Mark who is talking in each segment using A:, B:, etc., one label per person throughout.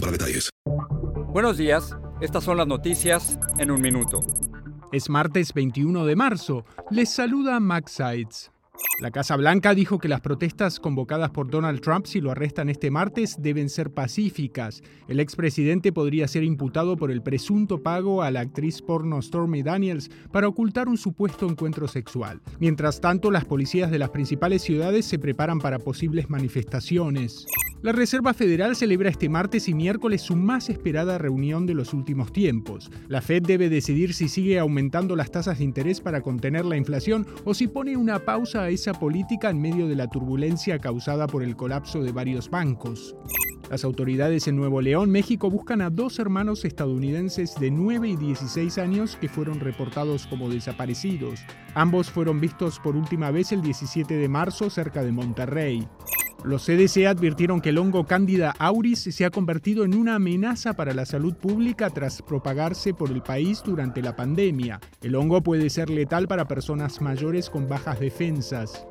A: para detalles.
B: Buenos días, estas son las noticias en un minuto.
C: Es martes 21 de marzo. Les saluda Max Sides. La Casa Blanca dijo que las protestas convocadas por Donald Trump si lo arrestan este martes deben ser pacíficas. El expresidente podría ser imputado por el presunto pago a la actriz porno Stormy Daniels para ocultar un supuesto encuentro sexual. Mientras tanto, las policías de las principales ciudades se preparan para posibles manifestaciones. La Reserva Federal celebra este martes y miércoles su más esperada reunión de los últimos tiempos. La Fed debe decidir si sigue aumentando las tasas de interés para contener la inflación o si pone una pausa esa política en medio de la turbulencia causada por el colapso de varios bancos. Las autoridades en Nuevo León, México, buscan a dos hermanos estadounidenses de 9 y 16 años que fueron reportados como desaparecidos. Ambos fueron vistos por última vez el 17 de marzo cerca de Monterrey. Los CDC advirtieron que el hongo Candida auris se ha convertido en una amenaza para la salud pública tras propagarse por el país durante la pandemia. El hongo puede ser letal para personas mayores con bajas defensas.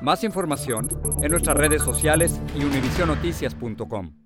B: Más información en nuestras redes sociales y univisionoticias.com.